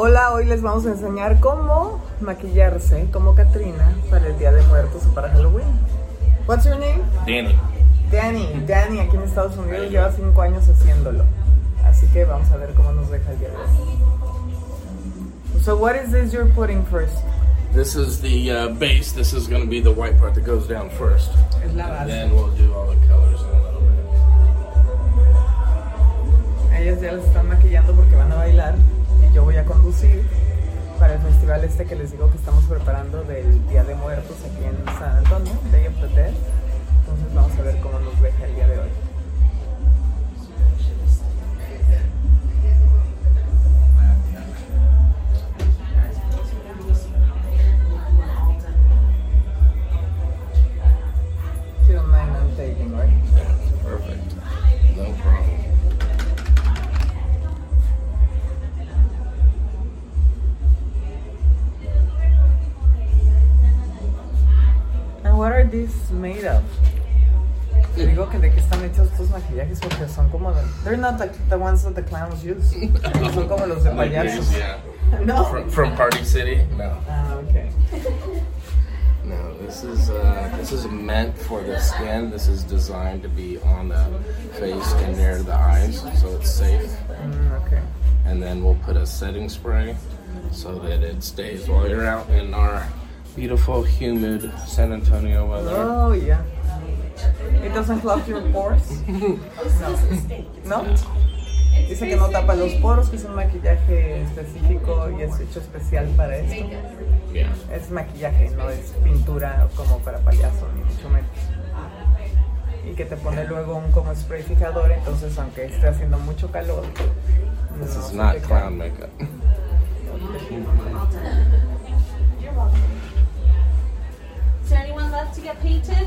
Hola, hoy les vamos a enseñar cómo maquillarse como Katrina para el Día de Muertos o para Halloween. What's your name? Danny. Danny. Danny aquí en Estados Unidos lleva 5 años haciéndolo. Así que vamos a ver cómo nos deja el día de hoy. So what is this you're putting first? This is the uh, base. This is going to be the white part that goes down first. Es la And base. then we'll do all the colors in a little bit. Ellas ya las están maquillando porque van a bailar voy a conducir para el festival este que les digo que estamos preparando del Día de Muertos aquí en San Antonio, the Dead. Entonces vamos a ver cómo nos deja el día de hoy. Like the ones that the clowns use. Son como los de payasos. yeah. No. From, from Party City? No. Ah, okay. No, this is uh, this is meant for the skin. This is designed to be on the face and near the eyes, so it's safe. Mm, okay. And then we'll put a setting spray so that it stays while you're out in our beautiful, humid San Antonio weather. Oh, yeah. It doesn't clog your pores? No. ¿No? Dice que no tapa los poros, que es un maquillaje específico y es hecho especial para esto. Yeah. Es maquillaje, no es pintura como para payaso, ni mucho menos. Y que te pone luego un como spray fijador, entonces aunque esté haciendo mucho calor. This no is not clown makeup. Is there anyone left to get painted?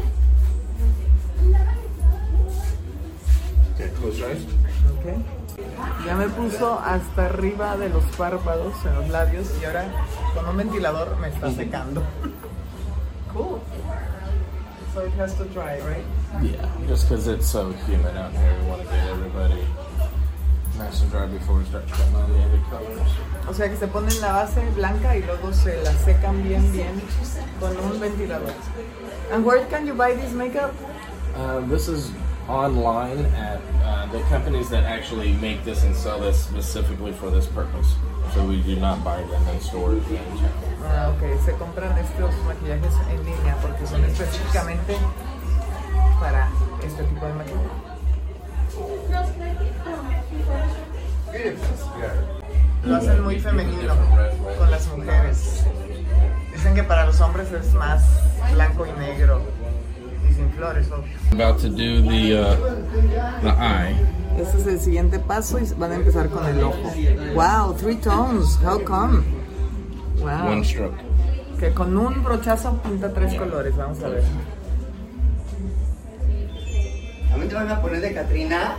Hasta arriba de los párpados, en los labios, y ahora con un ventilador me está secando. cool. So it has to dry, right? Yeah, just because it's so humid out here, we want to get everybody nice and dry before we start the other colors. O sea que se ponen la base blanca y luego se la secan bien, bien con un ventilador. And where can you buy this makeup? Uh, this is online at uh, the companies that actually make this and sell this specifically for this purpose. So we do not buy them in stores. Ah, ok. Se compran estos maquillajes en línea porque son específicamente para este tipo de maquillaje. Lo hacen muy femenino con las mujeres. Dicen que para los hombres es más blanco y negro sin flores, obvio. About to do the uh, the eye. Este es el siguiente paso y van a empezar con el ojo. Wow, three tones. How come? Wow. One stroke. Que con un brochazo pinta tres colores. Vamos a ver. ¿A mí te van a poner de Catrina?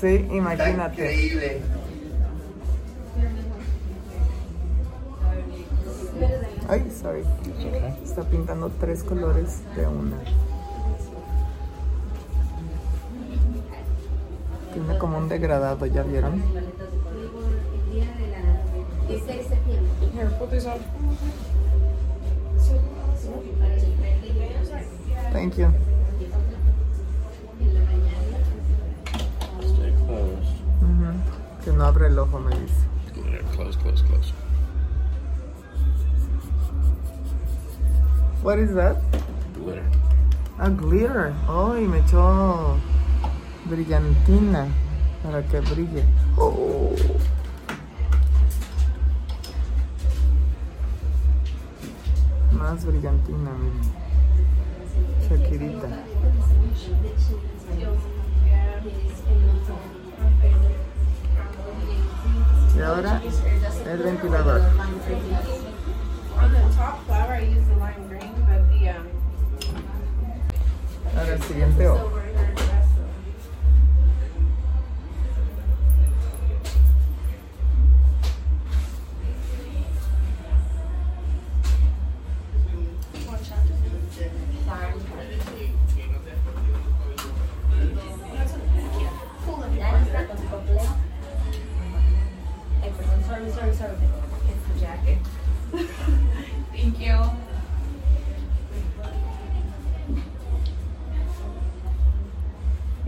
Sí, Está imagínate. increíble. Ay, sorry. Está pintando tres colores de una. Tiene como un degradado, ¿ya vieron? Thank you. Stay closed. Que no abre el ojo, me dice. Close, close, close. What is that? Glitter. Ah, glitter. Oh, y me echó brillantina para que brille. Oh. Más brillantina, miren. Shakirita. Y ahora el ventilador. Top flower, I use the lime green, but the um, Ahora el siguiente ojo.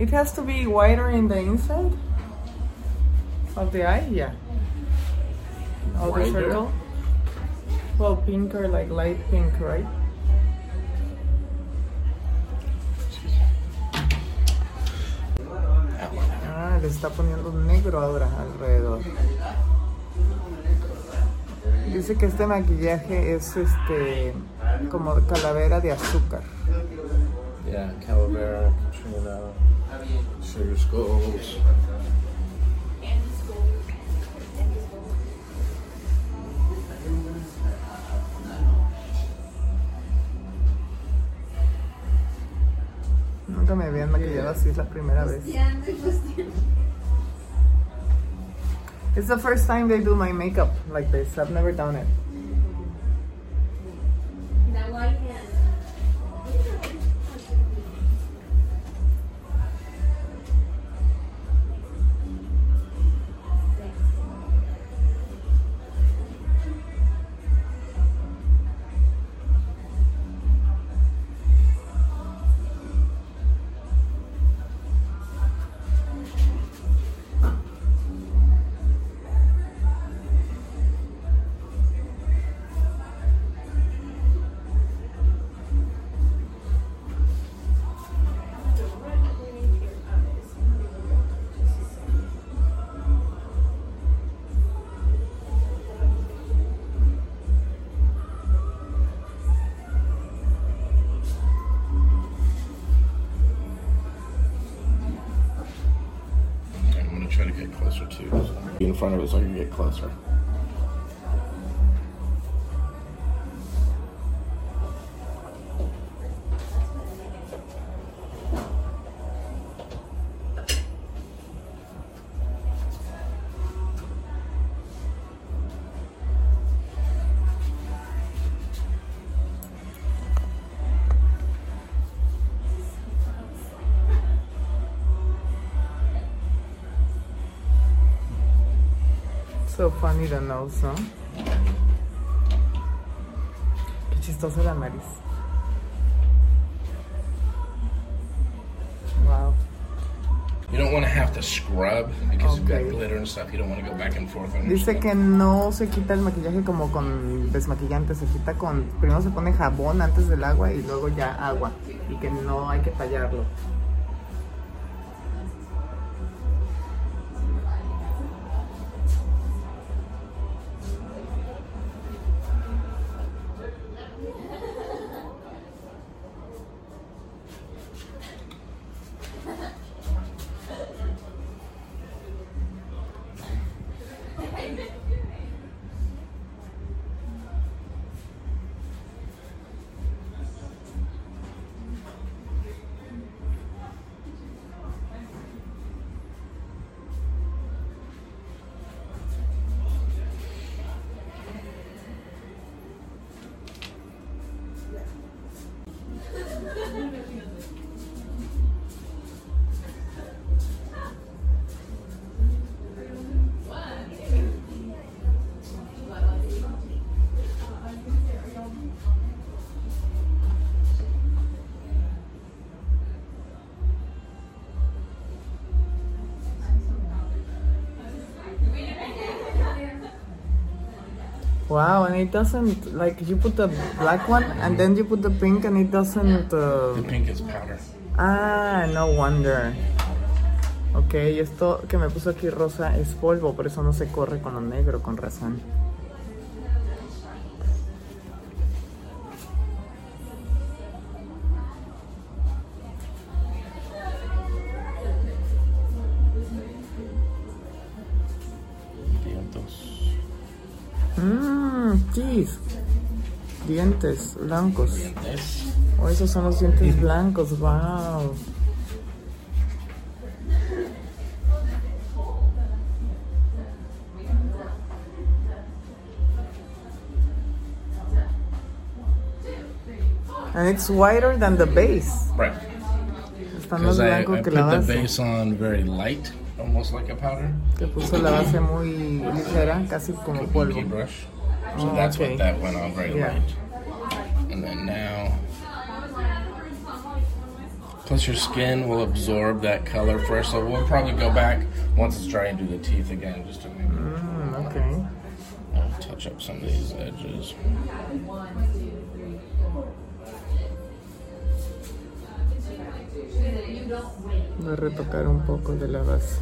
It has to be whiter in the inside of the eye, yeah. Of the circle. Well, pink or like light pink, right? Ah, le está poniendo negro ahora alrededor. Dice que este maquillaje es este como calavera de azúcar. Yeah, Calavera, Katrina, Sugar Skulls. Nunca me habían maquillado así, la primera vez. It's the first time they do my makeup like this. I've never done it. Get closer to. So be in front of it so I can get closer. Funny the nose, ¿no? Qué chistosa la nariz. Wow. You don't want to have to scrub because you've Okay. got glitter and stuff. You don't want to go back and forth on Dice que no se quita el maquillaje como con desmaquillante, se quita con... Primero se pone jabón antes del agua y luego ya agua. Y que no hay que tallarlo. Wow, and it doesn't... Like, you put the black one and then you put the pink and it doesn't... uh, The pink is powder. Ah, no wonder. Ok, esto que me puso aquí rosa es polvo, por eso no se corre con lo negro, con razón. Teeth. Dientes blancos. Dientes. Oh, esos son los dientes blancos, wow. And it's whiter than the base. Right. Está más Because I, blanco I que put la the base. base on very light almost like a powder. Que puso la base muy ligera, casi como polvo. brush. So Oh, that's okay. what that went on very Yeah. light. And then now, plus your skin will absorb that color first. So we'll probably go back once it's dry and do the teeth again, just to maybe Mm, ok. uh, touch up some of these edges. Voy a retocar un poco de la base.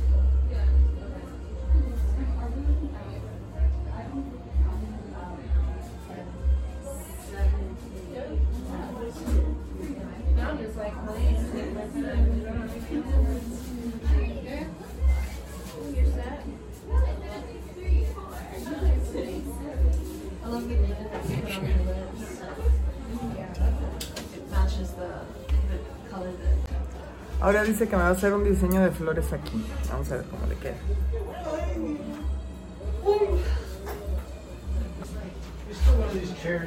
Ahora dice que me va a hacer un diseño de flores aquí. Vamos a ver cómo le queda. Que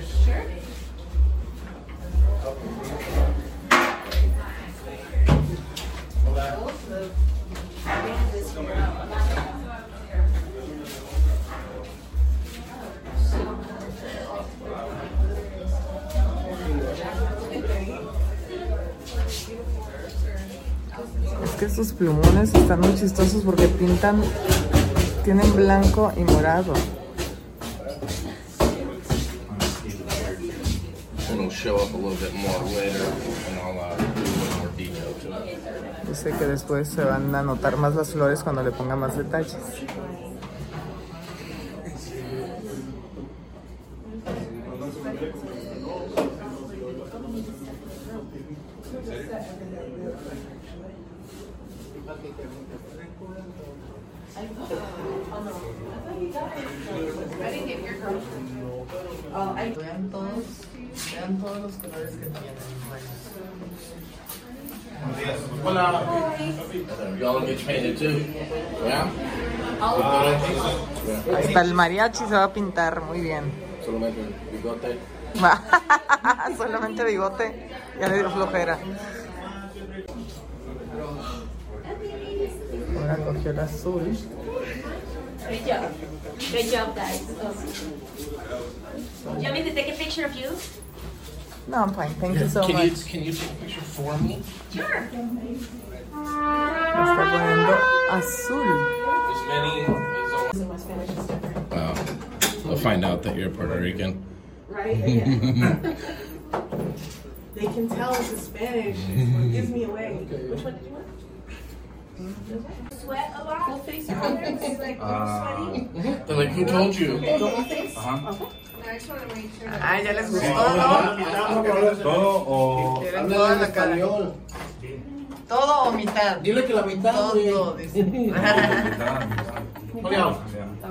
estos plumones están muy chistosos porque pintan, tienen blanco y morado. I'll uh. Dice que después se van a notar más las flores cuando le ponga más detalles. Get painted too. Yeah? Hasta el mariachi se va a pintar muy bien. Solamente bigote. Solamente bigote, ya le dio flojera. Ahora cogió el azul. Great job. Great job, guys. Do you want me to take a picture of you? No, I'm fine. Thank you so Can you much. can you take a picture for me? Sure. Me está poniendo azul. As many as Wow. They'll find out that you're Puerto Rican. Right? Yeah. they can tell it's in Spanish. It gives me away. Which one did you want? Sweat a lot? Full face products? Like, sweaty? They're like, who told you? Full face? No, I just want to make sure. Ah, ya les gustó, ¿no? ¿Todo o.? Quieren toda la cara. ¿Todo o mitad? Dile que la mitad. Todo, dice.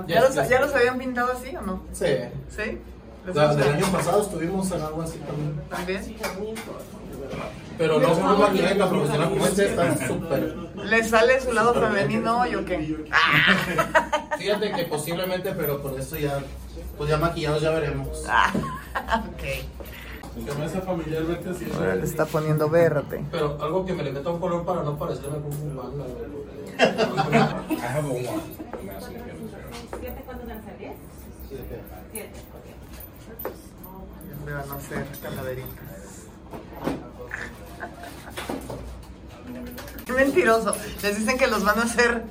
¿Ya los, ¿Ya los habían pintado así o no? Sí. ¿Sí? ¿Les La- gusta? del año pasado estuvimos en algo así también. ¿También? Pero no con una maquineta profesional como este, está súper. ¿Le sale su lado femenino y o qué? Fíjate que posiblemente, pero por eso ya. Pues ya maquillados ya veremos. Ah, ok. Así. Ahora le está poniendo verde. Pero algo que me le meta un color para no parecerme como un banda. I have a one. I'm asking if you a van a hacer calaveritas. Qué mentiroso. Les dicen que los van a hacer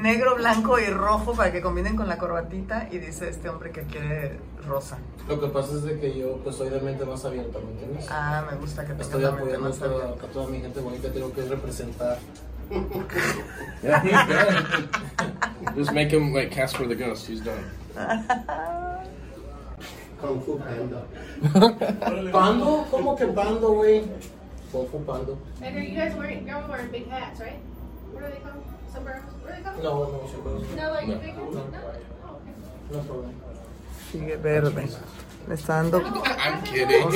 negro, blanco y rojo para que combinen con la corbatita y dice este hombre que quiere rosa. Lo que pasa es de que yo pues soy de mente más abierta, ¿me entiendes? Ah, me gusta que Estoy la mente apoyando a toda, a toda mi gente bonita, tengo que representar. Just make him like Casper the Ghost. He's done. Kung Fu Panda. ¿Pando? ¿Cómo que pando, güey? Kung Fu Pando. And are you guys wearing, wearing big hats, right? What are they? Sombreros? Are they? No, no, siempre. No, like No. No? Oh, okay. No problema. Sigue verde. Le está dando I'm kidding.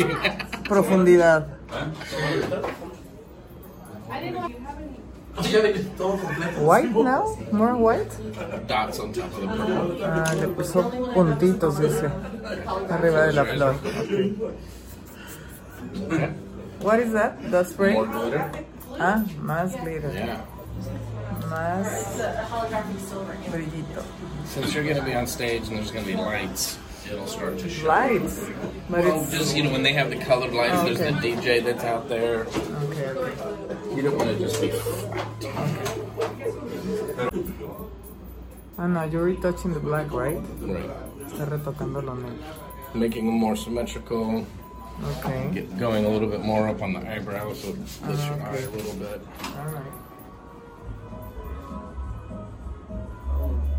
profundidad. I didn't know you have any. White now? More white? Dots on top of the purple. Ah, le puso puntitos, dice. Arriba de la flor. What is that? The spray? More glitter. Ah, más glitter. Yeah. Más The brillito. Since you're going to be on stage and there's going to be lights, it'll start to show. Lights. But Well, it's just you know, when they have the colored lights, there's the DJ that's out there. okay, okay. You don't want to just be flat. Ah, no, you're retouching the black, right? Right. Está retocando lo negro. Making them more symmetrical, Okay. get going a little bit more up on the eyebrows, so it lifts your Ah, eye a little bit. Alright.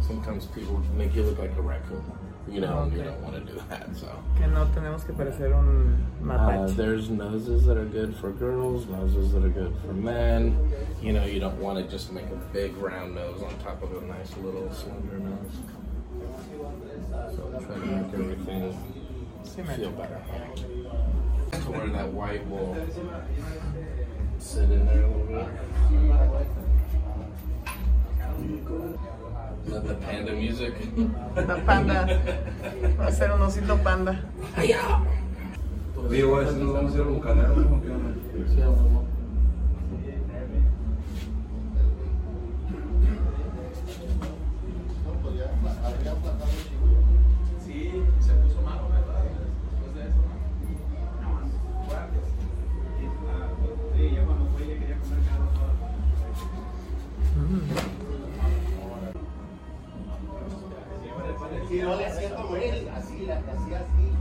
Sometimes people make you look like a raccoon. You know, and you don't want to do that. So Que no tenemos que parecer un uh, there's noses that are good for girls, noses that are good for men. You know, you don't want to just make a big round nose on top of a nice little slender nose. So try to make everything feel better. To where that white will sit in there a little bit. The panda music? La panda. Va a ser un osito panda. Digo, vamos a ir a Bucanero, ¿no? ¿Qué onda? Si no le hacía como él, así, la hacía así.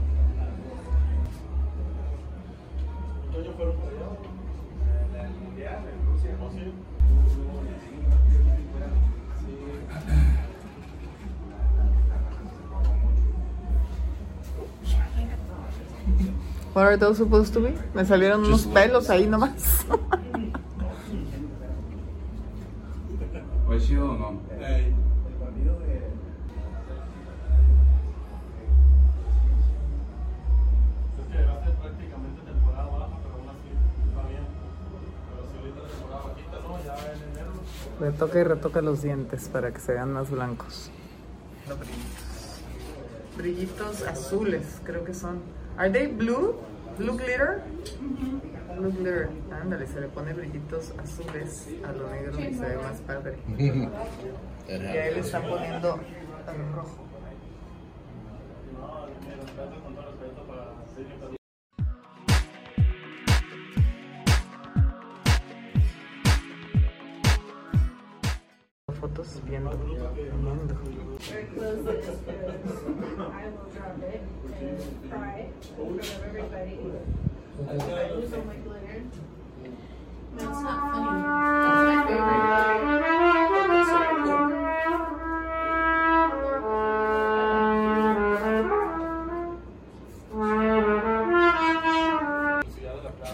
What are those supposed to be? Me salieron unos pelos ahí nomás. Retoca y retoca los dientes para que se vean más blancos. Brillitos azules, creo que son. Are they blue? Blue glitter? Blue glitter. Ándale, se le pone brillitos azules a lo negro y se ve más padre. Y ahí le happens. están poniendo al rojo.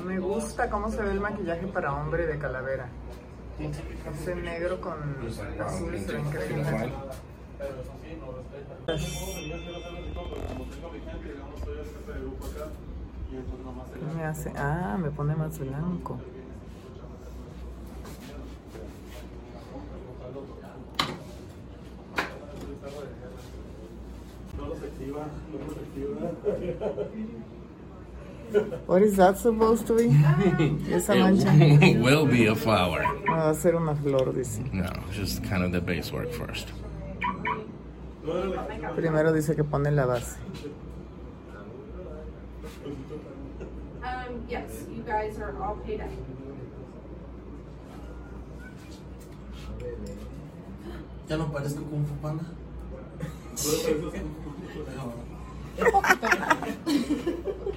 Me gusta cómo se ve el maquillaje para hombre de calavera. Ese negro con azul se ve increíble. ¿Qué me hace? Ah, me pone más blanco. What is that supposed to be? Esa mancha. It will be a flower. No, va a ser una flor, dice. No, just kind of the base work first. Primero dice que pone la base. Um, yes, you guys are all paid up. Ya no parezco Kung Fu Panda.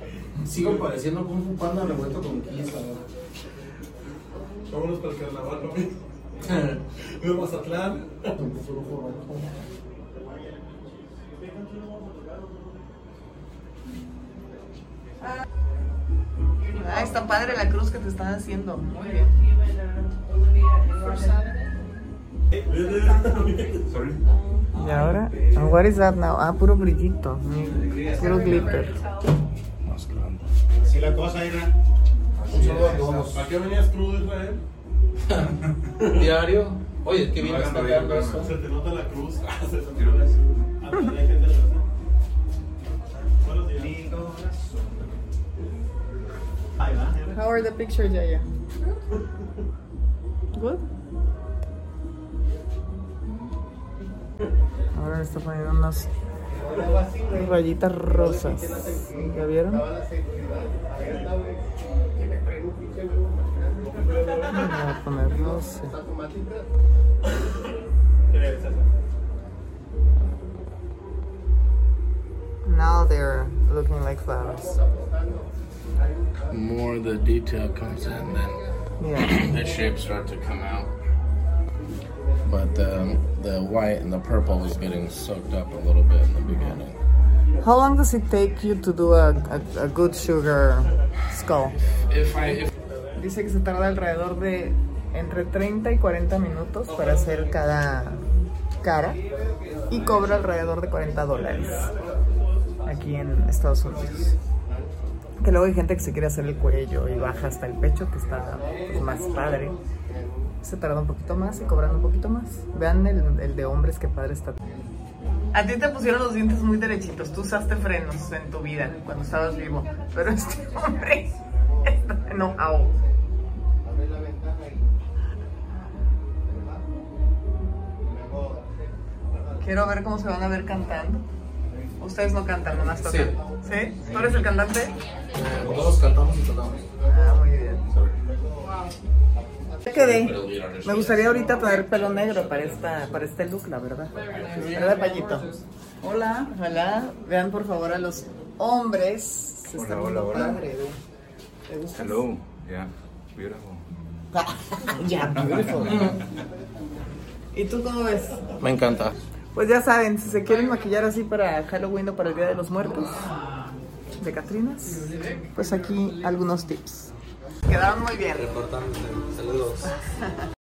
Sigo pareciendo Kung Fu Panda revuelto con Kiss ahora. Vámonos para el carnaval, ¿no? De Mazatlán. Ah, está padre la cruz que te están haciendo. Muy bien. Y ahora, what is that now? Ah, puro brillito. Puro glitter. Así la cosa, Israel. Un saludo a todos. ¿A qué venías crudo, Israel? Diario. Oye, qué bien está acá. Se te nota la cruz. Ah, se te la ah, pues, How are the pictures, Yaya? Good? Ahora está poniendo unas rayitas rosas. ¿Ya vieron? Voy a poner rosa. Now they're looking like flowers. More the detail comes in, then Yeah. the shapes start to come out. But the, the white and the purple is getting soaked up a little bit in the beginning. How long does it take you to do a, a, a good sugar skull? If I if Dice que se tarda alrededor de entre 30 y 40 minutos para hacer cada cara y cobra alrededor de 40 dólares aquí en Estados Unidos. Que luego hay gente que se quiere hacer el cuello y baja hasta el pecho, que está pues, más padre. Se tarda un poquito más y cobran un poquito más. Vean el, el de hombres, que padre está. A ti te pusieron los dientes muy derechitos. Tú usaste frenos en tu vida cuando estabas vivo. Pero este hombre está enojado. Quiero ver cómo se van a ver cantando. Ustedes no cantan, nomás tocan. Sí. ¿Tú eres el cantante? Todos cantamos y tocamos. Ah, muy bien. Quedé. Me gustaría ahorita traer pelo negro para esta, para este look, la verdad. ¿Verdad, Payito? Hola. Hola. Vean por favor a los hombres. Se está Hola, hola, hola. padre. ¿Te gusta? Hello. Yeah. Beautiful. Ya, beautiful. ¿Y tú cómo ves? me encanta. Pues ya saben, si se quieren maquillar así para Halloween o para el Día de los Muertos de Catrinas, pues aquí algunos tips. Quedaron muy bien. Importante. Saludos.